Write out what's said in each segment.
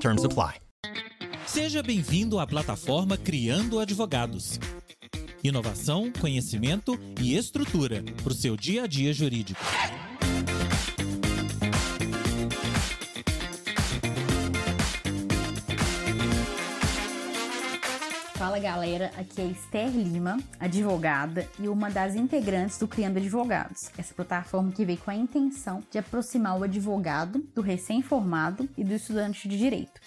Terms apply. Seja bem-vindo à plataforma Criando Advogados. Inovação, conhecimento e estrutura para o seu dia a dia jurídico. Fala galera, aqui é Esther Lima, advogada e uma das integrantes do Criando Advogados, essa plataforma que veio com a intenção de aproximar o advogado do recém-formado e do estudante de direito.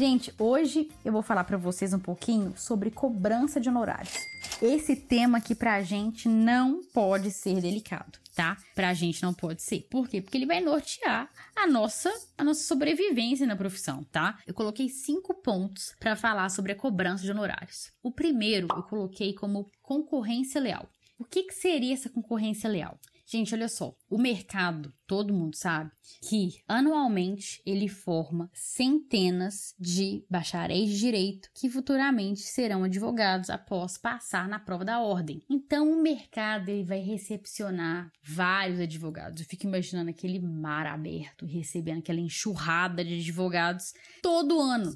Gente, hoje eu vou falar para vocês um pouquinho sobre cobrança de honorários. Esse tema aqui pra gente não pode ser delicado, tá? Pra gente não pode ser. Por quê? Porque ele vai nortear a nossa a nossa sobrevivência na profissão, tá? Eu coloquei cinco pontos para falar sobre a cobrança de honorários. O primeiro eu coloquei como concorrência leal. O que, que seria essa concorrência leal? Gente, olha só, o mercado, todo mundo sabe que anualmente ele forma centenas de bacharéis de direito que futuramente serão advogados após passar na prova da ordem. Então, o mercado ele vai recepcionar vários advogados. Eu fico imaginando aquele mar aberto, recebendo aquela enxurrada de advogados todo ano.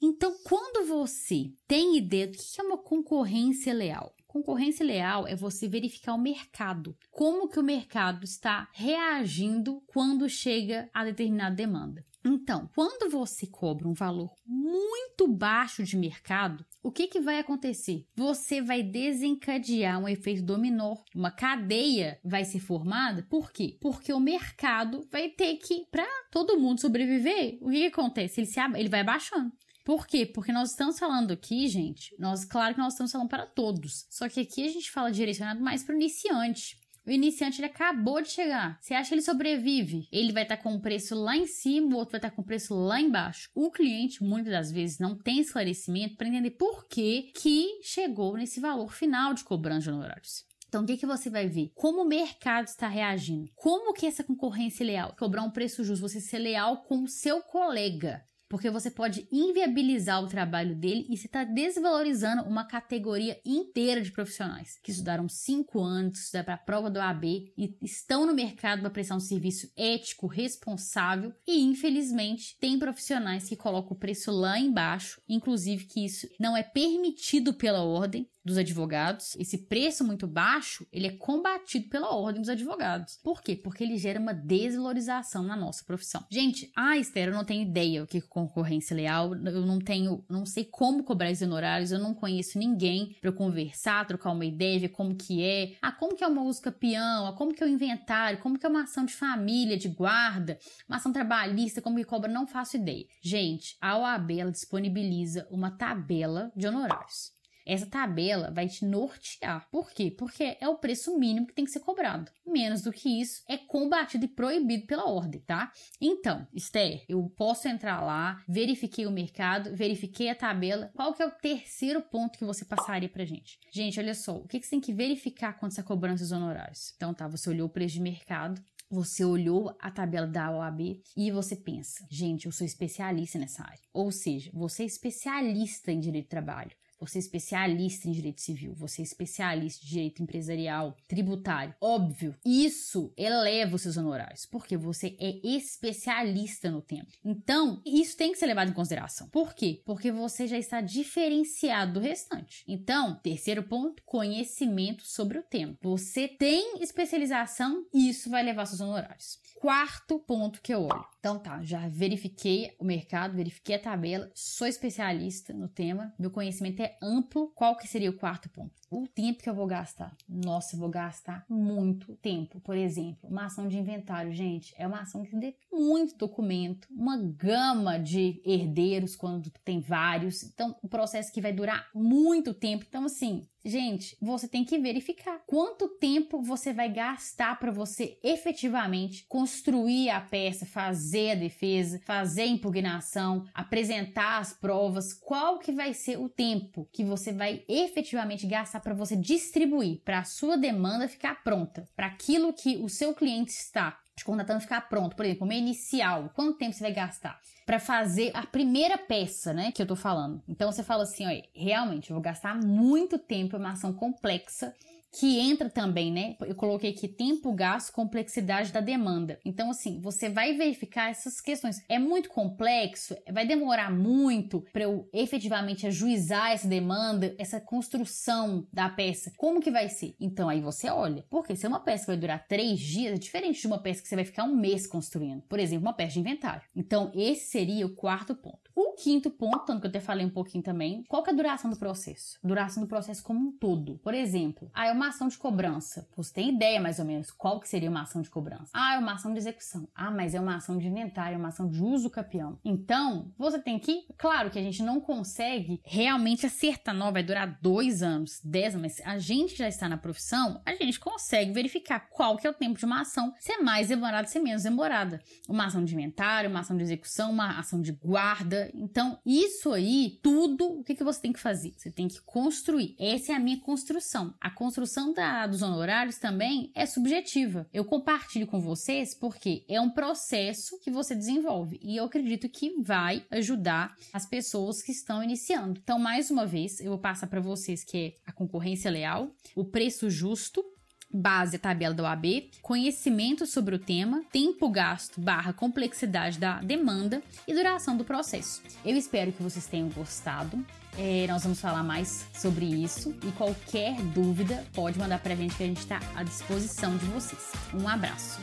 Então, quando você tem ideia do que é uma concorrência leal, Concorrência leal é você verificar o mercado. Como que o mercado está reagindo quando chega a determinada demanda. Então, quando você cobra um valor muito baixo de mercado, o que, que vai acontecer? Você vai desencadear um efeito dominó, uma cadeia vai ser formada. Por quê? Porque o mercado vai ter que, para todo mundo sobreviver, o que, que acontece? Ele, se, ele vai abaixando. Por quê? Porque nós estamos falando aqui, gente, nós, claro que nós estamos falando para todos. Só que aqui a gente fala direcionado mais para o iniciante. O iniciante ele acabou de chegar. Você acha que ele sobrevive? Ele vai estar tá com o preço lá em cima, o outro vai estar tá com o preço lá embaixo. O cliente muitas das vezes não tem esclarecimento para entender por que que chegou nesse valor final de cobrança de honorários. Então, o que, que você vai ver? Como o mercado está reagindo? Como que essa concorrência é leal? Cobrar um preço justo, você ser leal com o seu colega porque você pode inviabilizar o trabalho dele e você está desvalorizando uma categoria inteira de profissionais que estudaram cinco anos, estudaram para a prova do AB e estão no mercado para prestar um serviço ético, responsável e infelizmente tem profissionais que colocam o preço lá embaixo, inclusive que isso não é permitido pela ordem dos advogados, esse preço muito baixo, ele é combatido pela ordem dos advogados. Por quê? Porque ele gera uma desvalorização na nossa profissão. Gente, ah, Esther, eu não tenho ideia o que é concorrência leal, eu não tenho, não sei como cobrar os honorários, eu não conheço ninguém para conversar, trocar uma ideia, ver como que é, ah, como que é uma música peão, ah, como que é o inventário, como que é uma ação de família, de guarda, uma ação trabalhista, como que cobra, não faço ideia. Gente, a OAB ela disponibiliza uma tabela de honorários. Essa tabela vai te nortear. Por quê? Porque é o preço mínimo que tem que ser cobrado. Menos do que isso é combatido e proibido pela ordem, tá? Então, Esther, eu posso entrar lá, verifiquei o mercado, verifiquei a tabela. Qual que é o terceiro ponto que você passaria pra gente? Gente, olha só, o que, que você tem que verificar quando você cobrança os honorários? Então, tá, você olhou o preço de mercado, você olhou a tabela da OAB e você pensa, gente, eu sou especialista nessa área. Ou seja, você é especialista em direito de trabalho. Você é especialista em direito civil, você é especialista em direito empresarial, tributário. Óbvio, isso eleva os seus honorários, porque você é especialista no tema. Então, isso tem que ser levado em consideração. Por quê? Porque você já está diferenciado do restante. Então, terceiro ponto, conhecimento sobre o tema. Você tem especialização isso vai levar seus honorários. Quarto ponto que eu olho. Então tá, já verifiquei o mercado, verifiquei a tabela, sou especialista no tema, meu conhecimento é amplo. Qual que seria o quarto ponto? O tempo que eu vou gastar. Nossa, eu vou gastar muito tempo. Por exemplo, uma ação de inventário, gente, é uma ação que tem muito documento, uma gama de herdeiros quando tem vários. Então, o processo que vai durar muito tempo. Então, assim, Gente, você tem que verificar quanto tempo você vai gastar para você efetivamente construir a peça, fazer a defesa, fazer a impugnação, apresentar as provas, qual que vai ser o tempo que você vai efetivamente gastar para você distribuir, para a sua demanda ficar pronta, para aquilo que o seu cliente está te contratando ficar pronto. Por exemplo, uma inicial, quanto tempo você vai gastar para fazer a primeira peça, né, que eu tô falando? Então você fala assim, olha, realmente eu vou gastar muito tempo, é uma ação complexa que entra também, né? Eu coloquei aqui tempo, gasto, complexidade da demanda. Então, assim, você vai verificar essas questões. É muito complexo, vai demorar muito para eu efetivamente ajuizar essa demanda, essa construção da peça. Como que vai ser? Então, aí você olha. Porque se é uma peça que vai durar três dias, é diferente de uma peça que você vai ficar um mês construindo. Por exemplo, uma peça de inventário. Então, esse seria o quarto ponto. O quinto ponto, tanto que eu até falei um pouquinho também, qual que é a duração do processo? Duração do processo como um todo. Por exemplo, ah, é uma ação de cobrança. Você tem ideia mais ou menos qual que seria uma ação de cobrança? Ah, é uma ação de execução. Ah, mas é uma ação de inventário, é uma ação de uso capião. Então, você tem que, claro que a gente não consegue realmente acertar, não, vai durar dois anos, dez anos, mas a gente já está na profissão, a gente consegue verificar qual que é o tempo de uma ação, se é mais demorada, se é menos demorada. Uma ação de inventário, uma ação de execução, uma ação de guarda, então, isso aí, tudo, o que, que você tem que fazer? Você tem que construir. Essa é a minha construção. A construção da, dos honorários também é subjetiva. Eu compartilho com vocês porque é um processo que você desenvolve e eu acredito que vai ajudar as pessoas que estão iniciando. Então, mais uma vez, eu vou passar para vocês que é a concorrência leal, o preço justo, base a tabela da OAB, conhecimento sobre o tema, tempo gasto barra complexidade da demanda e duração do processo. Eu espero que vocês tenham gostado. É, nós vamos falar mais sobre isso e qualquer dúvida pode mandar pra gente que a gente está à disposição de vocês. Um abraço.